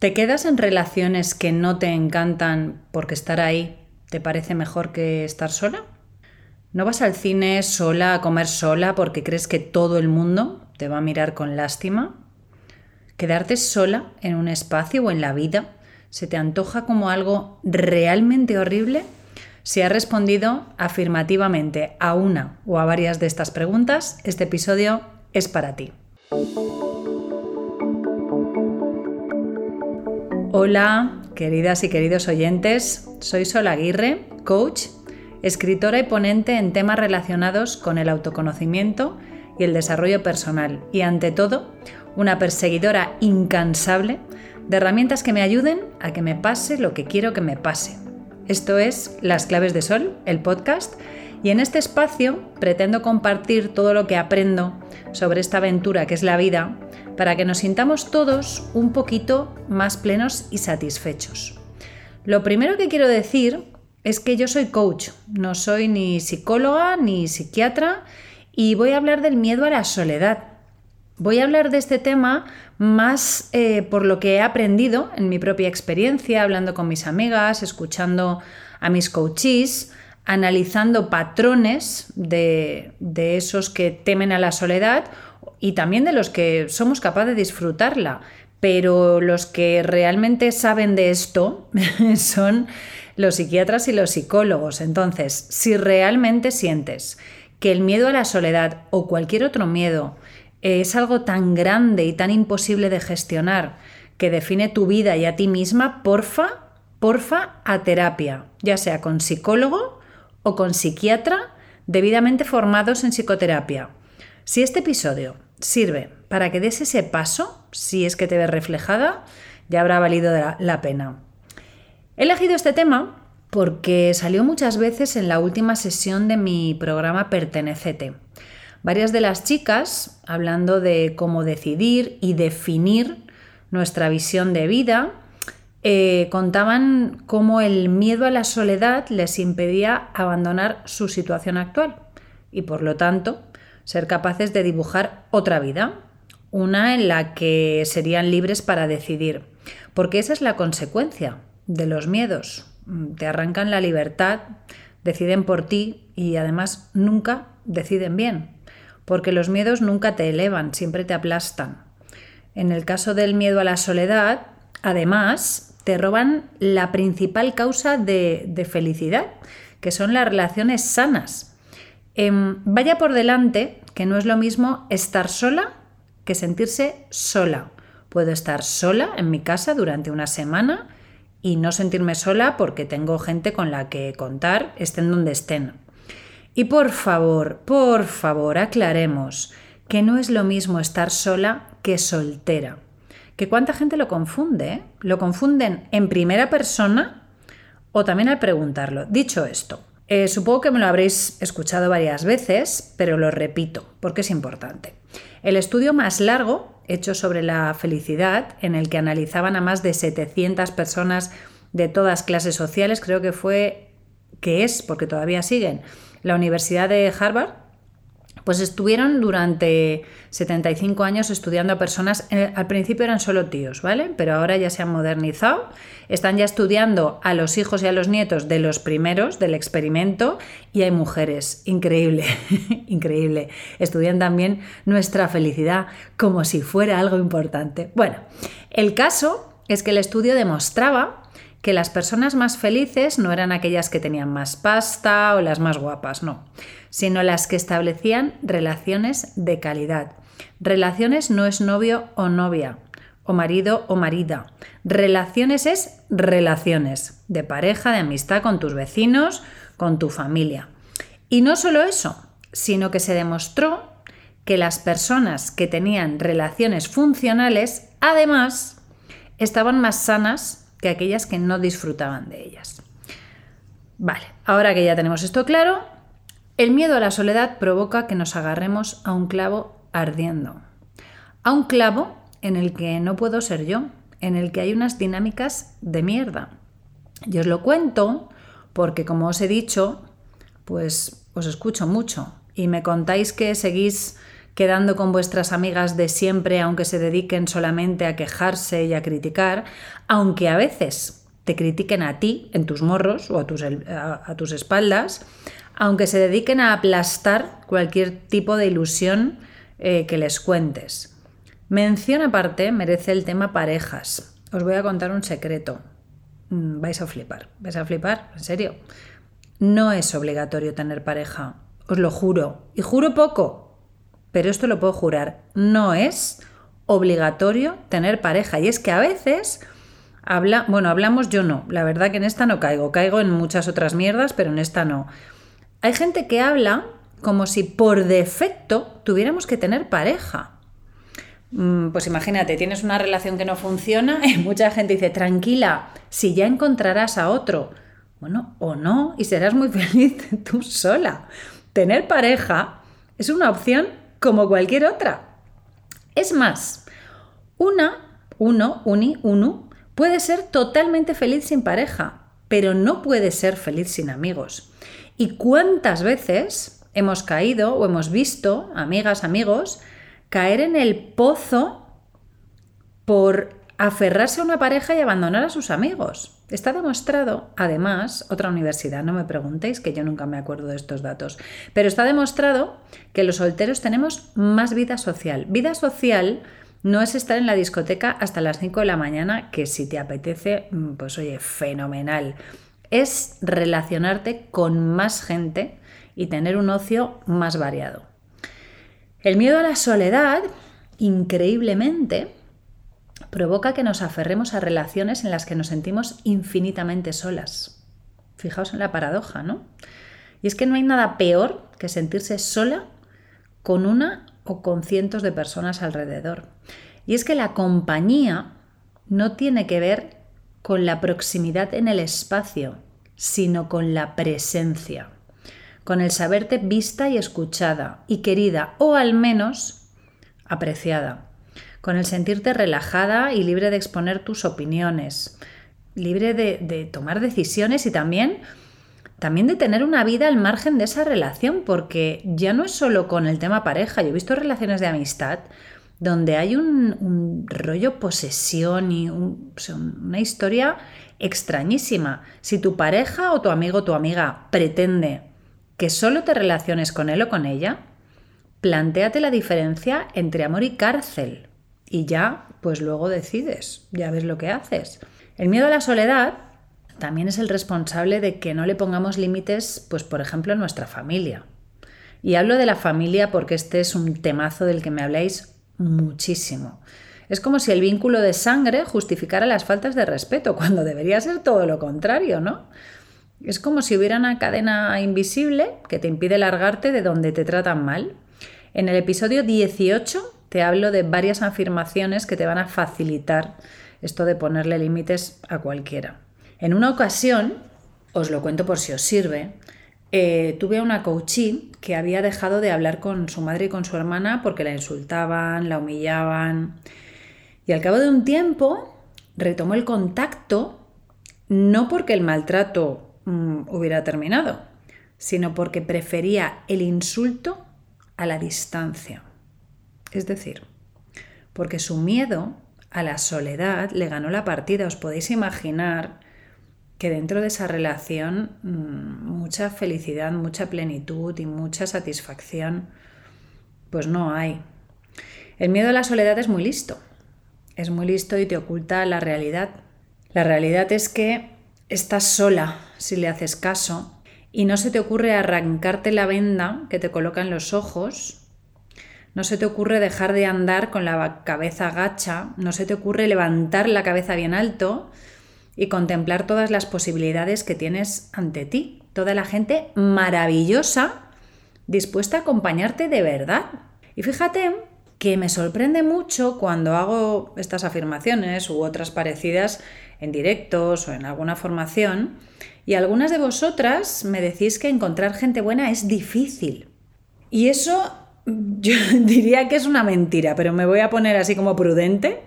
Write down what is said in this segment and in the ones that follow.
¿Te quedas en relaciones que no te encantan porque estar ahí te parece mejor que estar sola? ¿No vas al cine sola a comer sola porque crees que todo el mundo te va a mirar con lástima? ¿Quedarte sola en un espacio o en la vida se te antoja como algo realmente horrible? Si has respondido afirmativamente a una o a varias de estas preguntas, este episodio es para ti. Hola, queridas y queridos oyentes, soy Sol Aguirre, coach, escritora y ponente en temas relacionados con el autoconocimiento y el desarrollo personal y ante todo, una perseguidora incansable de herramientas que me ayuden a que me pase lo que quiero que me pase. Esto es Las Claves de Sol, el podcast, y en este espacio pretendo compartir todo lo que aprendo sobre esta aventura que es la vida para que nos sintamos todos un poquito más plenos y satisfechos. Lo primero que quiero decir es que yo soy coach, no soy ni psicóloga ni psiquiatra y voy a hablar del miedo a la soledad. Voy a hablar de este tema más eh, por lo que he aprendido en mi propia experiencia, hablando con mis amigas, escuchando a mis coaches, analizando patrones de, de esos que temen a la soledad y también de los que somos capaces de disfrutarla. Pero los que realmente saben de esto son los psiquiatras y los psicólogos. Entonces, si realmente sientes que el miedo a la soledad o cualquier otro miedo es algo tan grande y tan imposible de gestionar que define tu vida y a ti misma, porfa, porfa, a terapia, ya sea con psicólogo o con psiquiatra debidamente formados en psicoterapia. Si este episodio sirve para que des ese paso, si es que te ves reflejada, ya habrá valido la, pena. He elegido este tema porque salió muchas veces en la última sesión de mi programa Pertenecete. Varias de las chicas, hablando de cómo decidir y definir nuestra visión de vida, eh, contaban cómo el miedo a la soledad les impedía abandonar su situación actual y por lo tanto ser capaces de dibujar otra vida, una en la que serían libres para decidir, porque esa es la consecuencia de los miedos. Te arrancan la libertad, deciden por ti y además nunca deciden bien, porque los miedos nunca te elevan, siempre te aplastan. En el caso del miedo a la soledad, además, te roban la principal causa de, de felicidad, que son las relaciones sanas Em, vaya por delante que no es lo mismo estar sola que sentirse sola. Puedo estar sola en mi casa durante una semana y no sentirme sola porque tengo gente con la que contar, estén donde estén. Y por favor, por favor, aclaremos que no es lo mismo estar sola que soltera. Que cuánta gente lo confunde. Lo confunden en primera persona o también al preguntarlo. Dicho esto, eh, supongo que me lo habréis escuchado varias veces, pero lo repito porque es importante. El estudio más largo, hecho sobre la felicidad, en el que analizaban a más de 700 personas de todas clases sociales, creo que fue, que es, porque todavía siguen, la Universidad de Harvard, pues estuvieron durante 75 años estudiando a personas, eh, al principio eran solo tíos, ¿vale? Pero ahora ya se han modernizado, están ya estudiando a los hijos y a los nietos de los primeros del experimento y hay mujeres, increíble, increíble. Estudian también nuestra felicidad como si fuera algo importante. Bueno, el caso es que el estudio demostraba que las personas más felices no eran aquellas que tenían más pasta o las más guapas, no, sino las que establecían relaciones de calidad. Relaciones no es novio o novia, o marido o marida. Relaciones es relaciones de pareja, de amistad con tus vecinos, con tu familia. Y no solo eso, sino que se demostró que las personas que tenían relaciones funcionales, además, estaban más sanas que aquellas que no disfrutaban de ellas. Vale, ahora que ya tenemos esto claro, el miedo a la soledad provoca que nos agarremos a un clavo ardiendo. A un clavo en el que no puedo ser yo, en el que hay unas dinámicas de mierda. Y os lo cuento porque, como os he dicho, pues os escucho mucho y me contáis que seguís quedando con vuestras amigas de siempre, aunque se dediquen solamente a quejarse y a criticar, aunque a veces te critiquen a ti, en tus morros o a tus, a tus espaldas, aunque se dediquen a aplastar cualquier tipo de ilusión eh, que les cuentes. Mención aparte merece el tema parejas. Os voy a contar un secreto. Mm, vais a flipar, vais a flipar, en serio. No es obligatorio tener pareja, os lo juro. Y juro poco, pero esto lo puedo jurar. No es obligatorio tener pareja. Y es que a veces habla, bueno, hablamos yo no. La verdad que en esta no caigo. Caigo en muchas otras mierdas, pero en esta no. Hay gente que habla como si por defecto tuviéramos que tener pareja. Mm, pues imagínate, tienes una relación que no funciona y mucha gente dice, tranquila, si ya encontrarás a otro. Bueno, o no, y serás muy feliz tú sola. Tener pareja es una opción como cualquier otra. Es más, una, uno, uni, uno, puede ser totalmente feliz sin pareja, pero no puede ser feliz sin amigos. ¿Y cuántas veces hemos caído o hemos visto, amigas, amigos, caer en el pozo por aferrarse a una pareja y abandonar a sus amigos. Está demostrado, además, otra universidad, no me preguntéis que yo nunca me acuerdo de estos datos, pero está demostrado que los solteros tenemos más vida social. Vida social no es estar en la discoteca hasta las 5 de la mañana, que si te apetece, mm, pues oye, fenomenal. Es relacionarte con más gente y tener un ocio más variado. El miedo a la soledad, increíblemente, provoca que nos aferremos a relaciones en las que nos sentimos infinitamente solas. Fijaos en la paradoja, ¿no? Y es que no hay nada peor que sentirse sola con una o con cientos de personas alrededor. Y es que la compañía no tiene que ver con la proximidad en el espacio, sino con la presencia con el saberte vista y escuchada y querida o al menos apreciada, con el sentirte relajada y libre de exponer tus opiniones, libre de, tomar decisiones y también, también de tener una vida al margen de esa relación, porque ya no es solo con el tema pareja, yo he visto relaciones de amistad donde hay un, rollo posesión y una historia extrañísima. Si tu pareja o tu amigo o tu amiga pretende que solo te relaciones con él o con ella, plantéate la diferencia entre amor y cárcel y ya, pues luego decides, ya ves lo que haces. El miedo a la soledad también es el responsable de que no le pongamos límites, pues por ejemplo, en nuestra familia. Y hablo de la familia porque este es un temazo del que me habláis muchísimo. Es como si el vínculo de sangre justificara las faltas de respeto, cuando debería ser todo lo contrario, ¿no? Es como si hubiera una cadena invisible que te impide largarte de donde te tratan mal. En el episodio 18 te hablo de varias afirmaciones que te van a facilitar esto de ponerle límites a cualquiera. En una ocasión, os lo cuento por si os sirve, eh, tuve a una coachee que había dejado de hablar con su madre y con su hermana porque la insultaban, la humillaban. Y al cabo de un tiempo retomó el contacto, no porque el maltrato Mm, hubiera terminado, sino porque prefería el insulto a la distancia. Es decir, porque su miedo a la soledad le ganó la partida. Os podéis imaginar que dentro de esa relación mm, mucha felicidad, mucha plenitud y mucha satisfacción, pues no hay. El miedo a la soledad es muy listo. Es muy listo y te oculta la realidad. La realidad es que estás sola si le haces caso y no se te ocurre arrancarte la venda que te coloca en los ojos, no se te ocurre dejar de andar con la cabeza gacha, no se te ocurre levantar la cabeza bien alto y contemplar todas las posibilidades que tienes ante ti, toda la gente maravillosa dispuesta a acompañarte de verdad. Y fíjate que me sorprende mucho cuando hago estas afirmaciones u otras parecidas en directos o en alguna formación, y algunas de vosotras me decís que encontrar gente buena es difícil. Y eso yo diría que es una mentira, pero me voy a poner así como prudente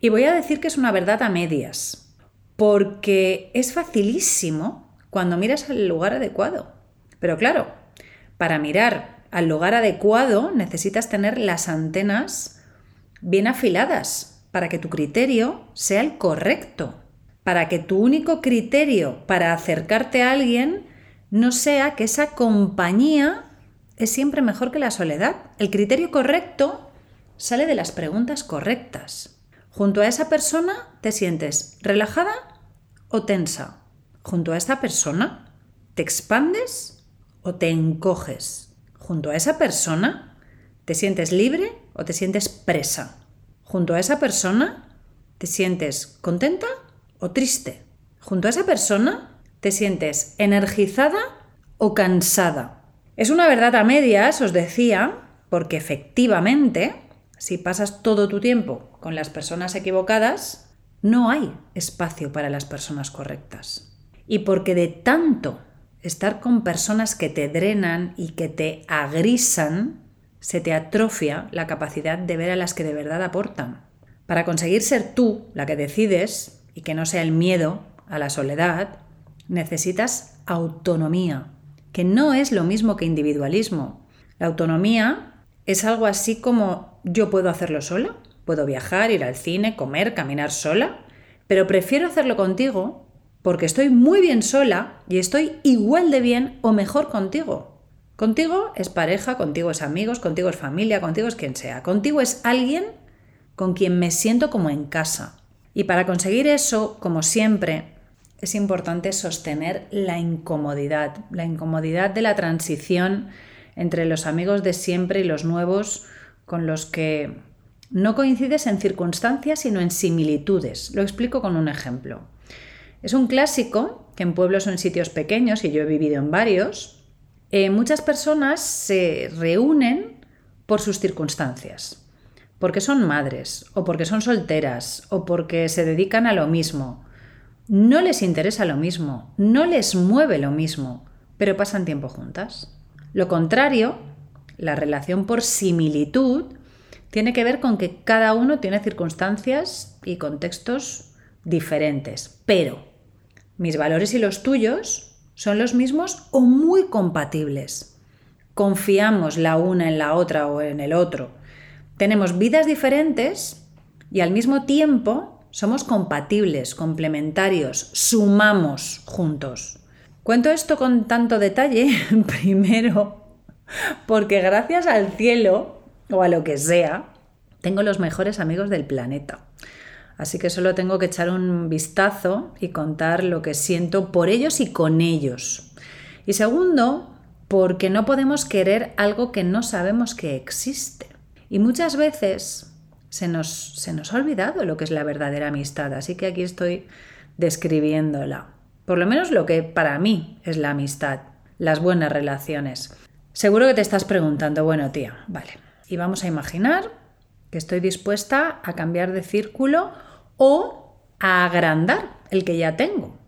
y voy a decir que es una verdad a medias, porque es facilísimo cuando miras el lugar adecuado. Pero claro, para mirar al lugar adecuado necesitas tener las antenas bien afiladas para que tu criterio sea el correcto, para que tu único criterio para acercarte a alguien no sea que esa compañía es siempre mejor que la soledad. El criterio correcto sale de las preguntas correctas. Junto a esa persona te sientes relajada o tensa. Junto a esta persona te expandes o te encoges. Junto a esa persona te sientes libre o te sientes presa. Junto a esa persona te sientes contenta o triste. Junto a esa persona te sientes energizada o cansada. Es una verdad a medias, os decía, porque efectivamente, si pasas todo tu tiempo con las personas equivocadas, no hay espacio para las personas correctas. Y porque de tanto estar con personas que te drenan y que te agrisan, se te atrofia la capacidad de ver a las que de verdad aportan. Para conseguir ser tú la que decides y que no sea el miedo a la soledad, necesitas autonomía, que no es lo mismo que individualismo. La autonomía es algo así como yo puedo hacerlo sola, puedo viajar, ir al cine, comer, caminar sola, pero prefiero hacerlo contigo porque estoy muy bien sola y estoy igual de bien o mejor contigo. Contigo es pareja, contigo es amigos, contigo es familia, contigo es quien sea. Contigo es alguien con quien me siento como en casa. Y para conseguir eso, como siempre, es importante sostener la incomodidad, la incomodidad de la transición entre los amigos de siempre y los nuevos con los que no coincides en circunstancias, sino en similitudes. Lo explico con un ejemplo. Es un clásico que en pueblos o en sitios pequeños, y yo he vivido en varios, eh, muchas personas se reúnen por sus circunstancias, porque son madres, o porque son solteras, o porque se dedican a lo mismo, no les interesa lo mismo, no les mueve lo mismo, pero pasan tiempo juntas. Lo contrario, la relación por similitud tiene que ver con que cada uno tiene circunstancias y contextos diferentes, pero mis valores y los tuyos son los mismos o muy compatibles. Confiamos la una en la otra o en el otro. Tenemos vidas diferentes y al mismo tiempo somos compatibles, complementarios, sumamos juntos. Cuento esto con tanto detalle, primero, porque gracias al cielo, o a lo que sea, tengo los mejores amigos del planeta. Así que solo tengo que echar un vistazo y contar lo que siento por ellos y con ellos. Y segundo, porque no podemos querer algo que no sabemos que existe. Y muchas veces se nos, se nos ha olvidado lo que es la verdadera amistad, así que aquí estoy describiéndola. Por lo menos lo que para mí es la amistad, las buenas relaciones. Seguro que te estás preguntando, bueno tía, vale, y vamos a imaginar que estoy dispuesta a cambiar de círculo o a agrandar el que ya tengo.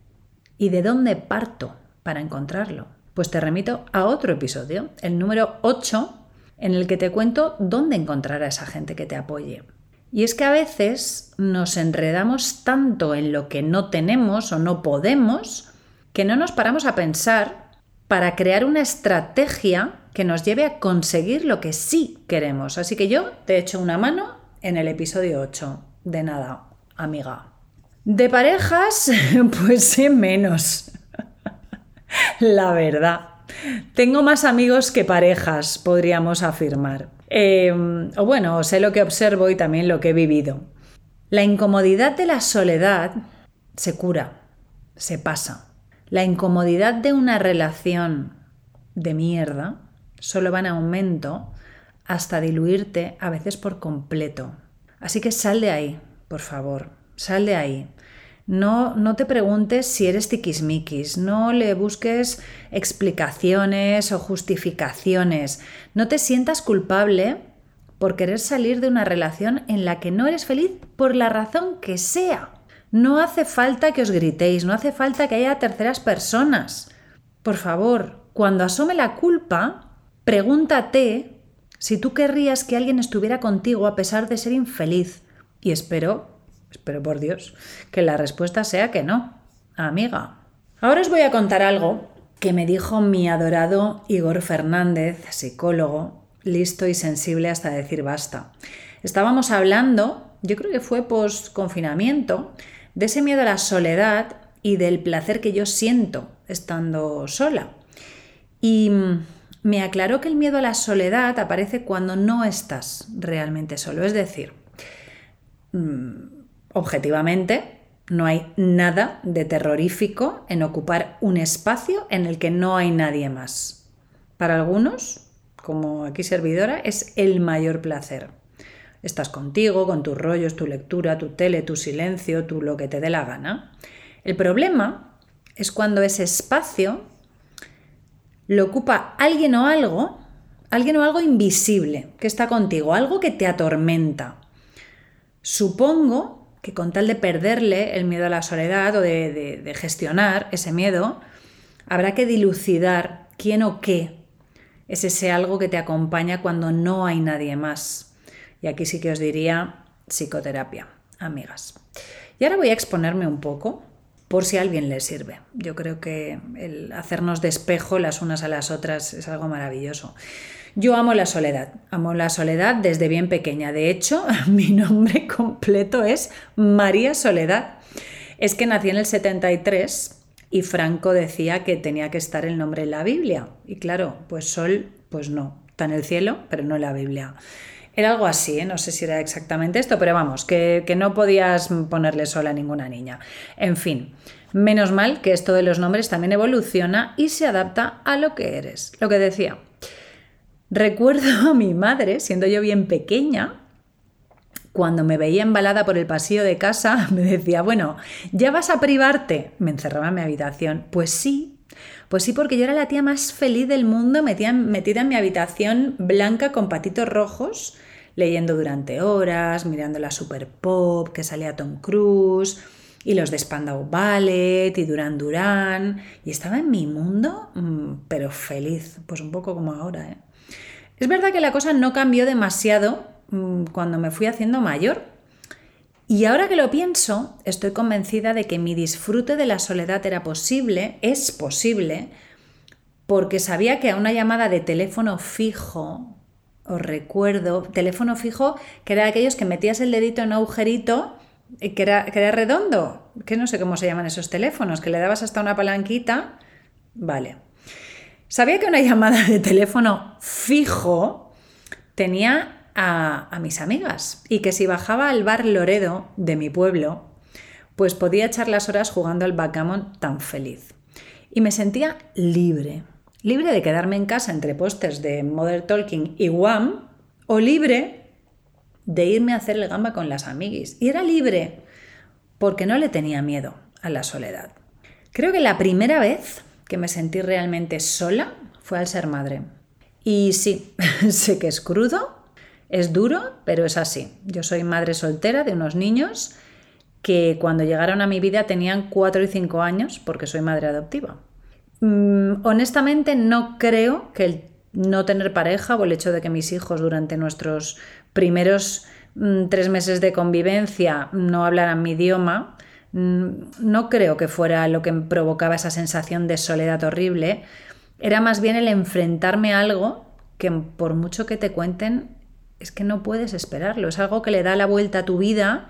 ¿Y de dónde parto para encontrarlo? Pues te remito a otro episodio, el número 8, en el que te cuento dónde encontrar a esa gente que te apoye. Y es que a veces nos enredamos tanto en lo que no tenemos o no podemos que no nos paramos a pensar para crear una estrategia que nos lleve a conseguir lo que sí queremos. Así que yo te echo una mano en el episodio 8. De nada, amiga. De parejas, pues sé menos. La verdad. Tengo más amigos que parejas, podríamos afirmar. Em, o bueno, sé lo que observo y también lo que he vivido. La incomodidad de la soledad se cura, se pasa. La incomodidad de una relación de mierda solo va en aumento hasta diluirte a veces por completo. Así que sal de ahí, por favor, sal de ahí. No, no te preguntes si eres tiquismiquis, no le busques explicaciones o justificaciones, no te sientas culpable por querer salir de una relación en la que no eres feliz por la razón que sea. No hace falta que os gritéis, no hace falta que haya terceras personas. Por favor, cuando asome la culpa, pregúntate si tú querrías que alguien estuviera contigo a pesar de ser infeliz. Y espero Espero por Dios que la respuesta sea que no, amiga. Ahora os voy a contar algo que me dijo mi adorado Igor Fernández, psicólogo, listo y sensible hasta decir basta. Estábamos hablando, yo creo que fue post confinamiento, de ese miedo a la soledad y del placer que yo siento estando sola. Y me aclaró que el miedo a la soledad aparece cuando no estás realmente solo. Es decir, mm, objetivamente, no hay nada de terrorífico en ocupar un espacio en el que no hay nadie más. Para algunos, como aquí servidora, es el mayor placer. Estás contigo, con tus rollos, tu lectura, tu tele, tu silencio, tu lo que te dé la gana. El problema es cuando ese espacio lo ocupa alguien o algo, alguien o algo invisible que está contigo, algo que te atormenta. Supongo que con tal de perderle el miedo a la soledad o de, gestionar ese miedo, habrá que dilucidar quién o qué es ese algo que te acompaña cuando no hay nadie más. Y aquí sí que os diría psicoterapia, amigas. Y ahora voy a exponerme un poco por si a alguien le sirve. Yo creo que el hacernos despejo las unas a las otras es algo maravilloso. Yo amo la soledad, amo la soledad desde bien pequeña. De hecho, mi nombre completo es María Soledad. Es que nací en el 73 y Franco decía que tenía que estar el nombre en la Biblia. Y claro, pues Sol, pues no, está en el cielo, pero no en la Biblia. Era algo así, ¿eh? no sé si era exactamente esto, pero vamos, que, que no podías ponerle sola a ninguna niña. En fin, menos mal que esto de los nombres también evoluciona y se adapta a lo que eres. Lo que decía, recuerdo a mi madre, siendo yo bien pequeña, cuando me veía embalada por el pasillo de casa, me decía, bueno, ¿ya vas a privarte? Me encerraba en mi habitación. Pues sí, pues sí, porque yo era la tía más feliz del mundo, metida, en mi habitación blanca con patitos rojos, leyendo durante horas, mirando la Super Pop que salía Tom Cruise y los de Spandau Ballet y Duran Duran y estaba en mi mundo, mm, pero feliz, pues un poco como ahora. ¿eh? Es verdad que la cosa no cambió demasiado mm, cuando me fui haciendo mayor. Y ahora que lo pienso, estoy convencida de que mi disfrute de la soledad era posible, es posible, porque sabía que a una llamada de teléfono fijo os recuerdo, teléfono fijo, que era aquellos que metías el dedito en un agujerito, que era, que era redondo, que no sé cómo se llaman esos teléfonos, que le dabas hasta una palanquita. Vale. Sabía que una llamada de teléfono fijo tenía a, a mis amigas y que si bajaba al bar Loredo de mi pueblo, pues podía echar las horas jugando al backgammon tan feliz. Y me sentía libre, libre de quedarme en casa entre pósters de Modern Talking y Wham, o libre de irme a hacer el gamba con las amiguis. Y era libre porque no le tenía miedo a la soledad. Creo que la primera vez que me sentí realmente sola fue al ser madre. Y sí, sé que es crudo, es duro, pero es así. Yo soy madre soltera de unos niños que cuando llegaron a mi vida tenían 4 y 5 años porque soy madre adoptiva. Mm, honestamente no creo que el no tener pareja o el hecho de que mis hijos durante nuestros primeros mm, tres meses de convivencia no hablaran mi idioma, no creo que fuera lo que provocaba esa sensación de soledad horrible. Era más bien el enfrentarme a algo que por mucho que te cuenten, es que no puedes esperarlo. Es algo que le da la vuelta a tu vida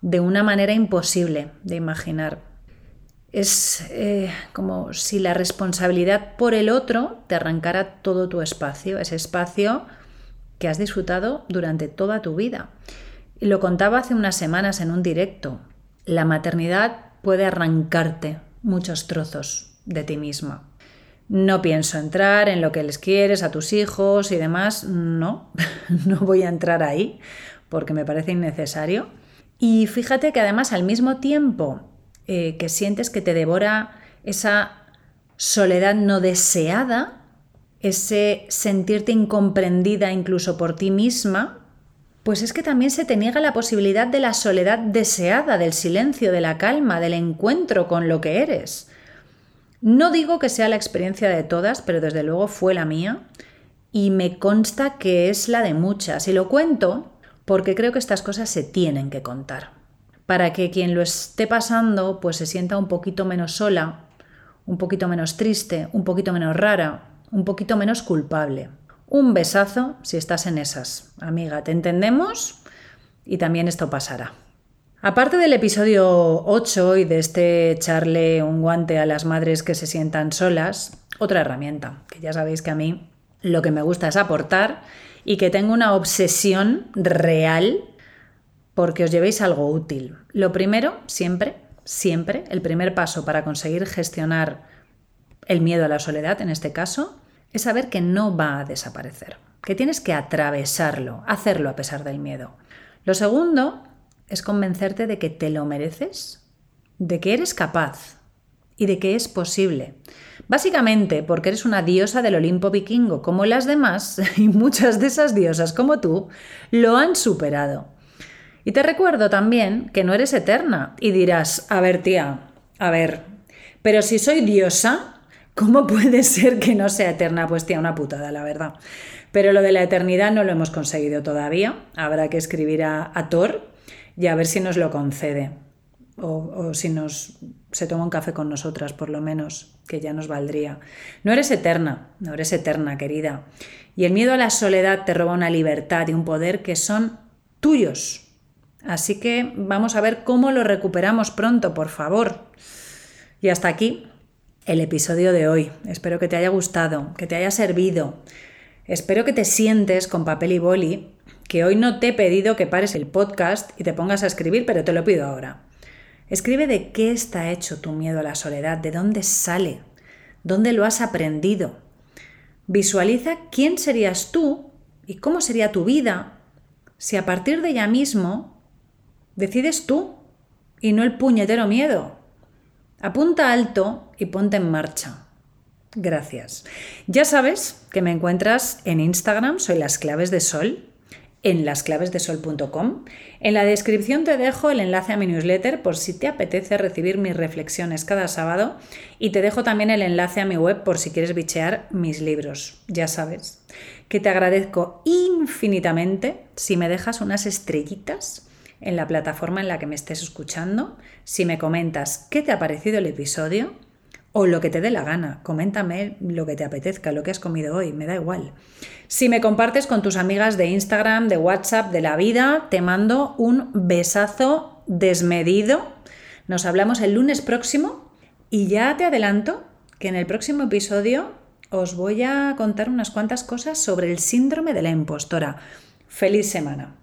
de una manera imposible de imaginar es eh, como si la responsabilidad por el otro te arrancara todo tu espacio, ese espacio que has disfrutado durante toda tu vida. Y lo contaba hace unas semanas en un directo. La maternidad puede arrancarte muchos trozos de ti misma. No pienso entrar en lo que les quieres a tus hijos y demás. No, no voy a entrar ahí porque me parece innecesario. Y fíjate que además al mismo tiempo eh, que sientes que te devora esa soledad no deseada, ese sentirte incomprendida incluso por ti misma, pues es que también se te niega la posibilidad de la soledad deseada, del silencio, de la calma, del encuentro con lo que eres. No digo que sea la experiencia de todas, pero desde luego fue la mía y me consta que es la de muchas. Y lo cuento porque creo que estas cosas se tienen que contar para que quien lo esté pasando pues se sienta un poquito menos sola un poquito menos triste, un poquito menos rara, un poquito menos culpable. Un besazo si estás en esas. Amiga, ¿te entendemos? Y también esto pasará. Aparte del episodio 8 y de este echarle un guante a las madres que se sientan solas, otra herramienta, que ya sabéis que a mí lo que me gusta es aportar y que tengo una obsesión real porque os llevéis algo útil. Lo primero, siempre, siempre, el primer paso para conseguir gestionar el miedo a la soledad, en este caso, es saber que no va a desaparecer, que tienes que atravesarlo, hacerlo a pesar del miedo. Lo segundo es convencerte de que te lo mereces, de que eres capaz y de que es posible. Básicamente porque eres una diosa del Olimpo vikingo como las demás y muchas de esas diosas como tú lo han superado. Y te recuerdo también que no eres eterna y dirás, a ver tía, a ver, pero si soy diosa, ¿cómo puede ser que no sea eterna? Pues tía, una putada, la verdad. Pero lo de la eternidad no lo hemos conseguido todavía. Habrá que escribir a, Thor y a ver si nos lo concede. O, o, si nos se toma un café con nosotras, por lo menos, que ya nos valdría. No eres eterna, no eres eterna, querida. Y el miedo a la soledad te roba una libertad y un poder que son tuyos, Así que vamos a ver cómo lo recuperamos pronto, por favor. Y hasta aquí el episodio de hoy. Espero que te haya gustado, que te haya servido. Espero que te sientes con papel y boli, que hoy no te he pedido que pares el podcast y te pongas a escribir, pero te lo pido ahora. Escribe de qué está hecho tu miedo a la soledad, de dónde sale, dónde lo has aprendido. Visualiza quién serías tú y cómo sería tu vida si a partir de ya mismo Decides tú y no el puñetero miedo. Apunta alto y ponte en marcha. Gracias. Ya sabes que me encuentras en Instagram, soy las claves de sol, en lasclavesdesol.com. En la descripción te dejo el enlace a mi newsletter por si te apetece recibir mis reflexiones cada sábado y te dejo también el enlace a mi web por si quieres bichear mis libros. Ya sabes que te agradezco infinitamente si me dejas unas estrellitas en la plataforma en la que me estés escuchando, si me comentas qué te ha parecido el episodio o lo que te dé la gana. Coméntame lo que te apetezca, lo que has comido hoy, me da igual. Si me compartes con tus amigas de Instagram, de WhatsApp, de la vida, te mando un besazo desmedido. Nos hablamos el lunes próximo y ya te adelanto que en el próximo episodio os voy a contar unas cuantas cosas sobre el síndrome de la impostora. Feliz semana.